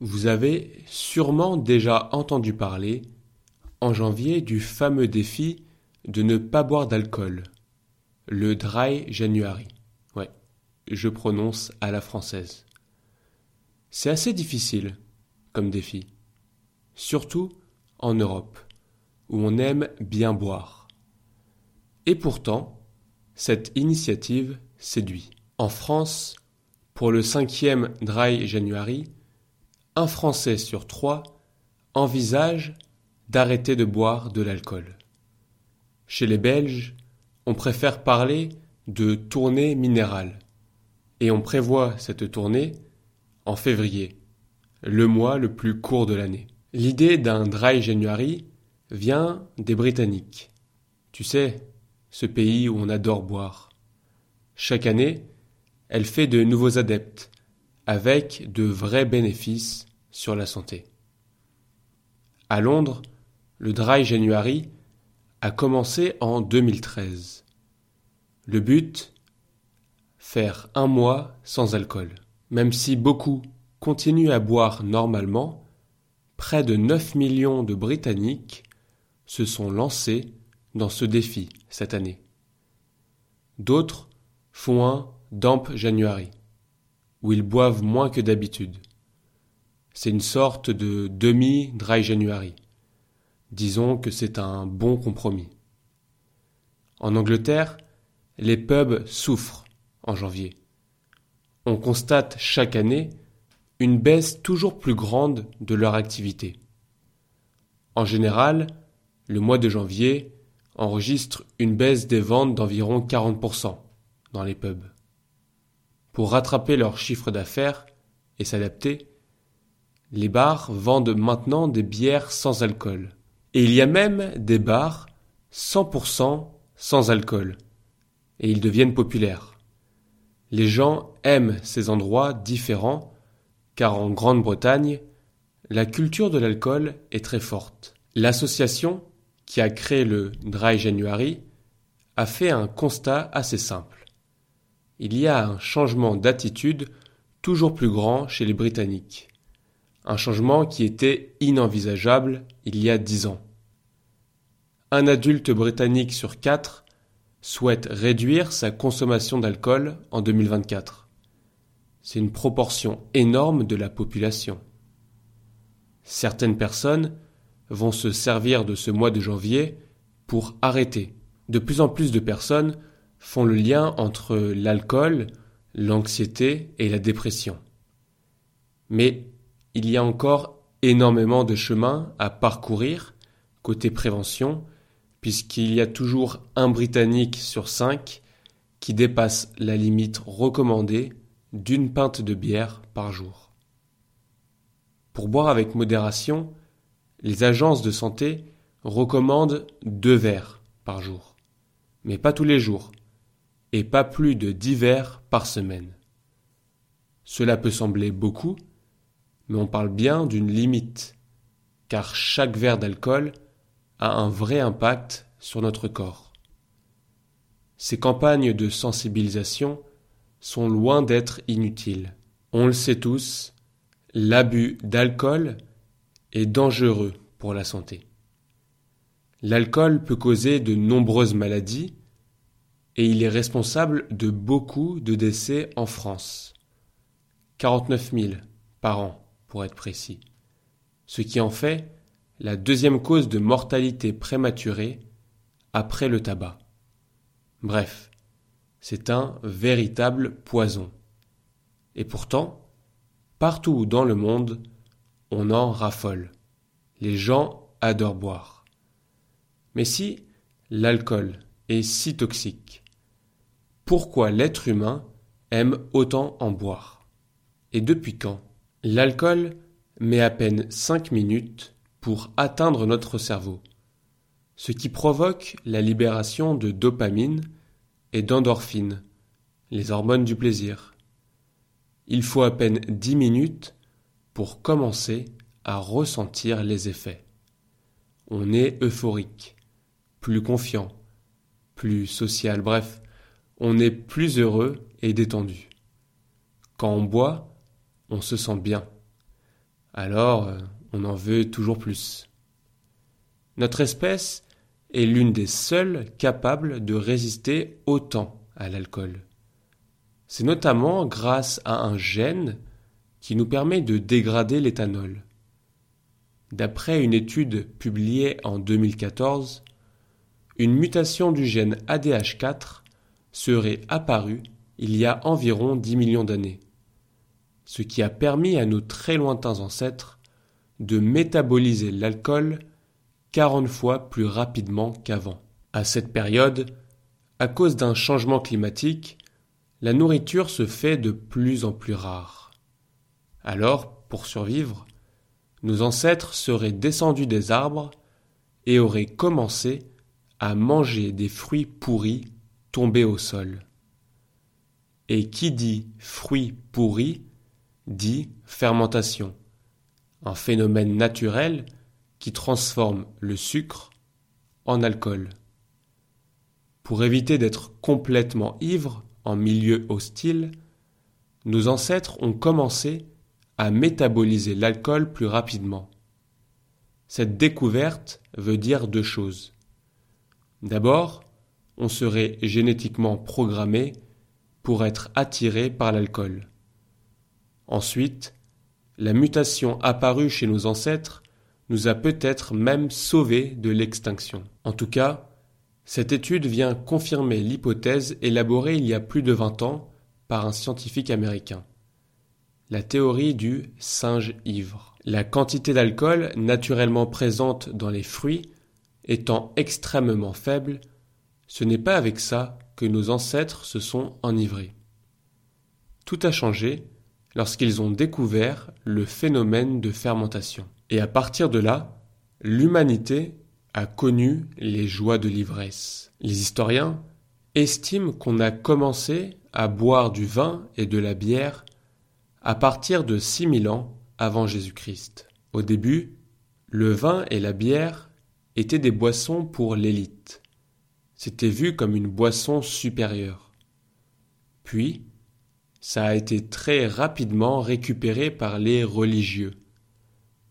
Vous avez sûrement déjà entendu parler, en janvier, du fameux défi de ne pas boire d'alcool, le Dry January. Ouais, je prononce à la française. C'est assez difficile comme défi, surtout en Europe, où on aime bien boire. Et pourtant, cette initiative séduit. En France, pour le cinquième Dry January, un Français sur trois envisage d'arrêter de boire de l'alcool. Chez les Belges, on préfère parler de tournée minérale, et on prévoit cette tournée en février, le mois le plus court de l'année. L'idée d'un dry January vient des Britanniques. Tu sais, ce pays où on adore boire. Chaque année, elle fait de nouveaux adeptes, avec de vrais bénéfices sur la santé. À Londres, le Dry January a commencé en 2013. Le but Faire un mois sans alcool. Même si beaucoup continuent à boire normalement, près de 9 millions de Britanniques se sont lancés dans ce défi cette année. D'autres font un Damp January, où ils boivent moins que d'habitude. C'est une sorte de demi-dry January. Disons que c'est un bon compromis. En Angleterre, les pubs souffrent en janvier. On constate chaque année une baisse toujours plus grande de leur activité. En général, le mois de janvier enregistre une baisse des ventes d'environ 40% dans les pubs. Pour rattraper leur chiffre d'affaires et s'adapter, les bars vendent maintenant des bières sans alcool. Et il y a même des bars 100% sans alcool. Et ils deviennent populaires. Les gens aiment ces endroits différents car en Grande-Bretagne, la culture de l'alcool est très forte. L'association qui a créé le Dry January a fait un constat assez simple. Il y a un changement d'attitude toujours plus grand chez les Britanniques un changement qui était inenvisageable il y a dix ans. Un adulte britannique sur quatre souhaite réduire sa consommation d'alcool en 2024. C'est une proportion énorme de la population. Certaines personnes vont se servir de ce mois de janvier pour arrêter. De plus en plus de personnes font le lien entre l'alcool, l'anxiété et la dépression. Mais il y a encore énormément de chemin à parcourir côté prévention, puisqu'il y a toujours un Britannique sur cinq qui dépasse la limite recommandée d'une pinte de bière par jour. Pour boire avec modération, les agences de santé recommandent deux verres par jour, mais pas tous les jours, et pas plus de dix verres par semaine. Cela peut sembler beaucoup, mais on parle bien d'une limite, car chaque verre d'alcool a un vrai impact sur notre corps. Ces campagnes de sensibilisation sont loin d'être inutiles. On le sait tous, l'abus d'alcool est dangereux pour la santé. L'alcool peut causer de nombreuses maladies et il est responsable de beaucoup de décès en France. 49 000 par an pour être précis, ce qui en fait la deuxième cause de mortalité prématurée après le tabac. Bref, c'est un véritable poison. Et pourtant, partout dans le monde, on en raffole. Les gens adorent boire. Mais si l'alcool est si toxique, pourquoi l'être humain aime autant en boire? Et depuis quand? L'alcool met à peine cinq minutes pour atteindre notre cerveau, ce qui provoque la libération de dopamine et d'endorphine, les hormones du plaisir. Il faut à peine dix minutes pour commencer à ressentir les effets. On est euphorique, plus confiant, plus social, bref, on est plus heureux et détendu. Quand on boit, on se sent bien. Alors, euh, on en veut toujours plus. Notre espèce est l'une des seules capables de résister autant à l'alcool. C'est notamment grâce à un gène qui nous permet de dégrader l'éthanol. D'après une étude publiée en 2014, une mutation du gène ADH4 serait apparue il y a environ 10 millions d'années, ce qui a permis à nos très lointains ancêtres de métaboliser l'alcool 40 fois plus rapidement qu'avant. À cette période, à cause d'un changement climatique, la nourriture se fait de plus en plus rare. Alors, pour survivre, nos ancêtres seraient descendus des arbres et auraient commencé à manger des fruits pourris tombés au sol. Et qui dit fruits pourris dit fermentation, un phénomène naturel qui transforme le sucre en alcool. Pour éviter d'être complètement ivres en milieu hostile, nos ancêtres ont commencé à métaboliser l'alcool plus rapidement. Cette découverte veut dire deux choses. D'abord, on serait génétiquement programmé pour être attiré par l'alcool. Ensuite, la mutation apparue chez nos ancêtres nous a peut-être même sauvés de l'extinction. En tout cas, cette étude vient confirmer l'hypothèse élaborée il y a plus de 20 ans par un scientifique américain. La théorie du singe ivre. La quantité d'alcool naturellement présente dans les fruits étant extrêmement faible, ce n'est pas avec ça que nos ancêtres se sont enivrés. Tout a changé lorsqu'ils ont découvert le phénomène de fermentation. Et à partir de là, l'humanité a connu les joies de l'ivresse. Les historiens estiment qu'on a commencé à boire du vin et de la bière à partir de 6000 ans avant Jésus-Christ. Au début, le vin et la bière étaient des boissons pour l'élite. C'était vu comme une boisson supérieure. Puis, ça a été très rapidement récupéré par les religieux,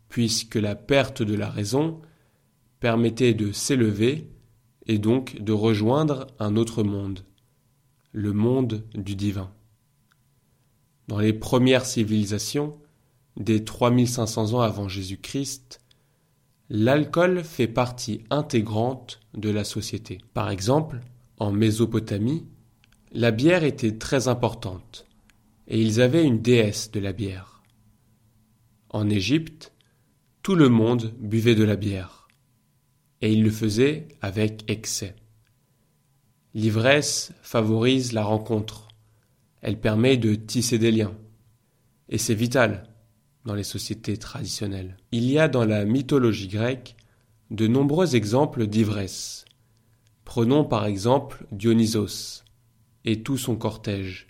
puisque la perte de la raison permettait de s'élever et donc de rejoindre un autre monde, le monde du divin. Dans les premières civilisations, dès 3500 ans avant Jésus-Christ, l'alcool fait partie intégrante de la société. Par exemple, en Mésopotamie, la bière était très importante, et ils avaient une déesse de la bière. En Égypte, tout le monde buvait de la bière, et il le faisait avec excès. L'ivresse favorise la rencontre, elle permet de tisser des liens, et c'est vital dans les sociétés traditionnelles. Il y a dans la mythologie grecque de nombreux exemples d'ivresse. Prenons par exemple Dionysos et tout son cortège.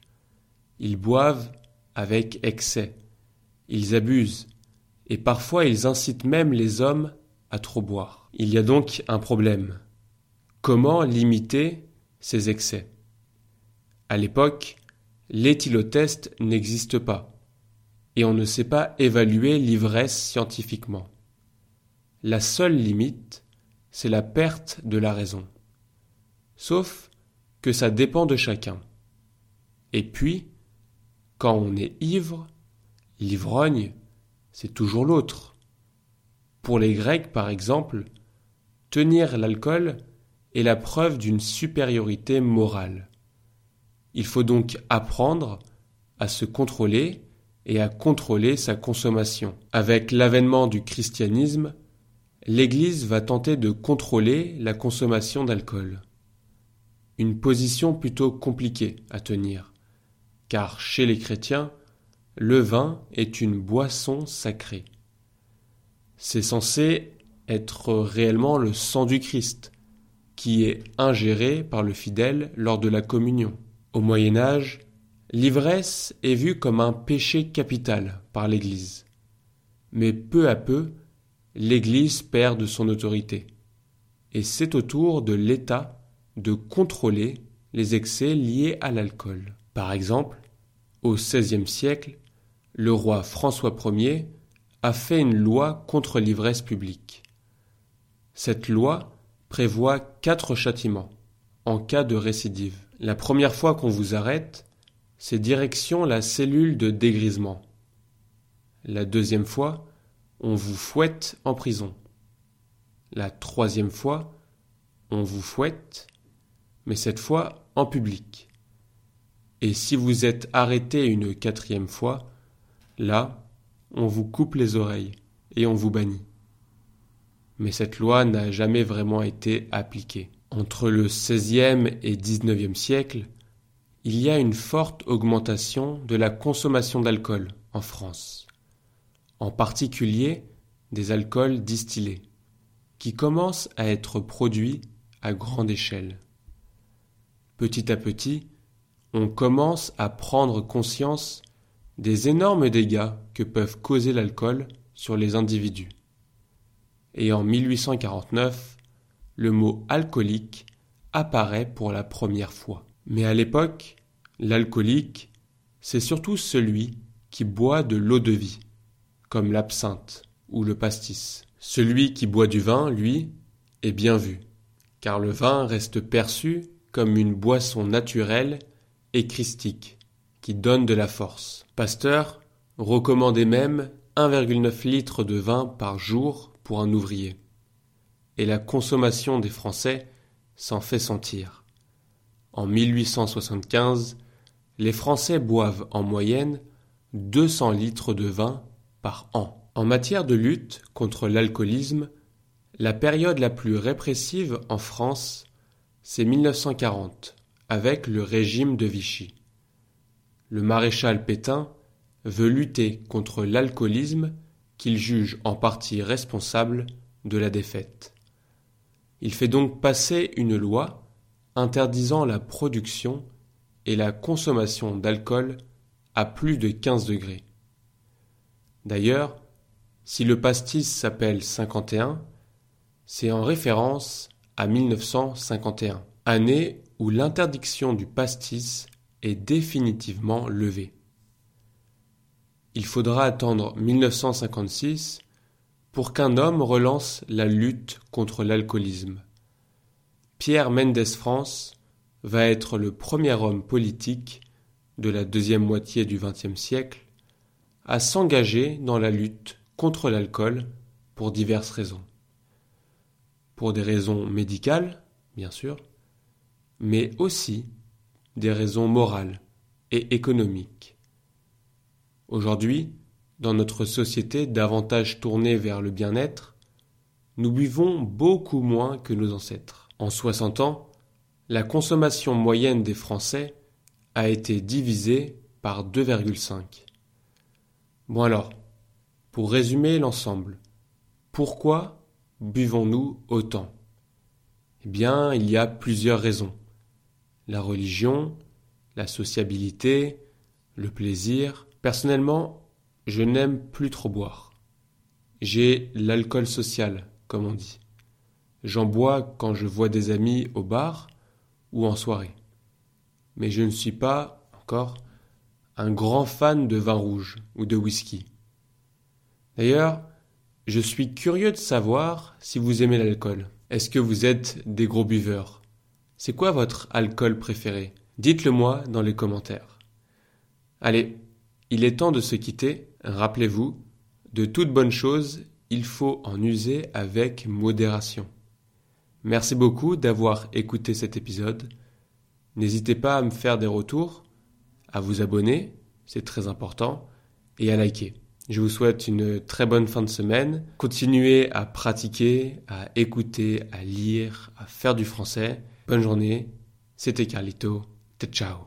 Ils boivent avec excès, ils abusent, et parfois ils incitent même les hommes à trop boire. Il y a donc un problème. Comment limiter ces excès? À l'époque, l'éthylotest n'existe pas, et on ne sait pas évaluer l'ivresse scientifiquement. La seule limite, c'est la perte de la raison. Sauf que ça dépend de chacun. Et puis, quand on est ivre, l'ivrogne, c'est toujours l'autre. Pour les Grecs, par exemple, tenir l'alcool est la preuve d'une supériorité morale. Il faut donc apprendre à se contrôler et à contrôler sa consommation. Avec l'avènement du christianisme, l'Église va tenter de contrôler la consommation d'alcool. Une position plutôt compliquée à tenir, car chez les chrétiens, le vin est une boisson sacrée. C'est censé être réellement le sang du Christ, qui est ingéré par le fidèle lors de la communion. Au Moyen Âge, l'ivresse est vue comme un péché capital par l'Église. Mais peu à peu, l'Église perd de son autorité. Et c'est au tour de l'État de contrôler les excès liés à l'alcool. Par exemple, au XVIe siècle, le roi François Ier a fait une loi contre l'ivresse publique. Cette loi prévoit quatre châtiments en cas de récidive. La première fois qu'on vous arrête, c'est direction la cellule de dégrisement. La deuxième fois, on vous fouette en prison. La troisième fois, on vous fouette, mais cette fois en public. Et si vous êtes arrêté une quatrième fois, là, on vous coupe les oreilles et on vous bannit. Mais cette loi n'a jamais vraiment été appliquée. Entre le XVIe et XIXe siècle, il y a une forte augmentation de la consommation d'alcool en France, en particulier des alcools distillés, qui commencent à être produits à grande échelle. Petit à petit, on commence à prendre conscience des énormes dégâts que peuvent causer l'alcool sur les individus. Et en 1849, le mot alcoolique apparaît pour la première fois. Mais à l'époque, l'alcoolique, c'est surtout celui qui boit de l'eau de vie, comme l'absinthe ou le pastis. Celui qui boit du vin, lui, est bien vu, car le vin reste perçu comme une boisson naturelle et christique, qui donne de la force. Pasteur recommandait même 1,9 litres de vin par jour pour un ouvrier. Et la consommation des Français s'en fait sentir. En 1875, les Français boivent en moyenne 200 litres de vin par an. En matière de lutte contre l'alcoolisme, la période la plus répressive en France, c'est 1940, avec le régime de Vichy. Le maréchal Pétain veut lutter contre l'alcoolisme qu'il juge en partie responsable de la défaite. Il fait donc passer une loi interdisant la production et la consommation d'alcool à plus de 15 degrés. D'ailleurs, si le pastis s'appelle 51, c'est en référence à 1951, année où l'interdiction du pastis est définitivement levée. Il faudra attendre 1956 pour qu'un homme relance la lutte contre l'alcoolisme. Pierre Mendès France va être le premier homme politique de la deuxième moitié du XXe siècle à s'engager dans la lutte contre l'alcool pour diverses raisons. Pour des raisons médicales, bien sûr, mais aussi des raisons morales et économiques. Aujourd'hui, dans notre société davantage tournée vers le bien-être, nous buvons beaucoup moins que nos ancêtres. En 60 ans, la consommation moyenne des Français a été divisée par 2,5. Bon alors, pour résumer l'ensemble, pourquoi buvons-nous autant? Eh bien, il y a plusieurs raisons la religion, la sociabilité, le plaisir. Personnellement, je n'aime plus trop boire. J'ai l'alcool social, comme on dit. J'en bois quand je vois des amis au bar ou en soirée. Mais je ne suis pas, encore, un grand fan de vin rouge ou de whisky. D'ailleurs, je suis curieux de savoir si vous aimez l'alcool. Est-ce que vous êtes des gros buveurs? C'est quoi votre alcool préféré? Dites-le moi dans les commentaires. Allez, il est temps de se quitter. Rappelez-vous, de toute bonne chose, il faut en user avec modération. Merci beaucoup d'avoir écouté cet épisode. N'hésitez pas à me faire des retours, à vous abonner, c'est très important, et à liker. Je vous souhaite une très bonne fin de semaine. Continuez à pratiquer, à écouter, à lire, à faire du français. Bonne journée, c'était Carlito. Ciao.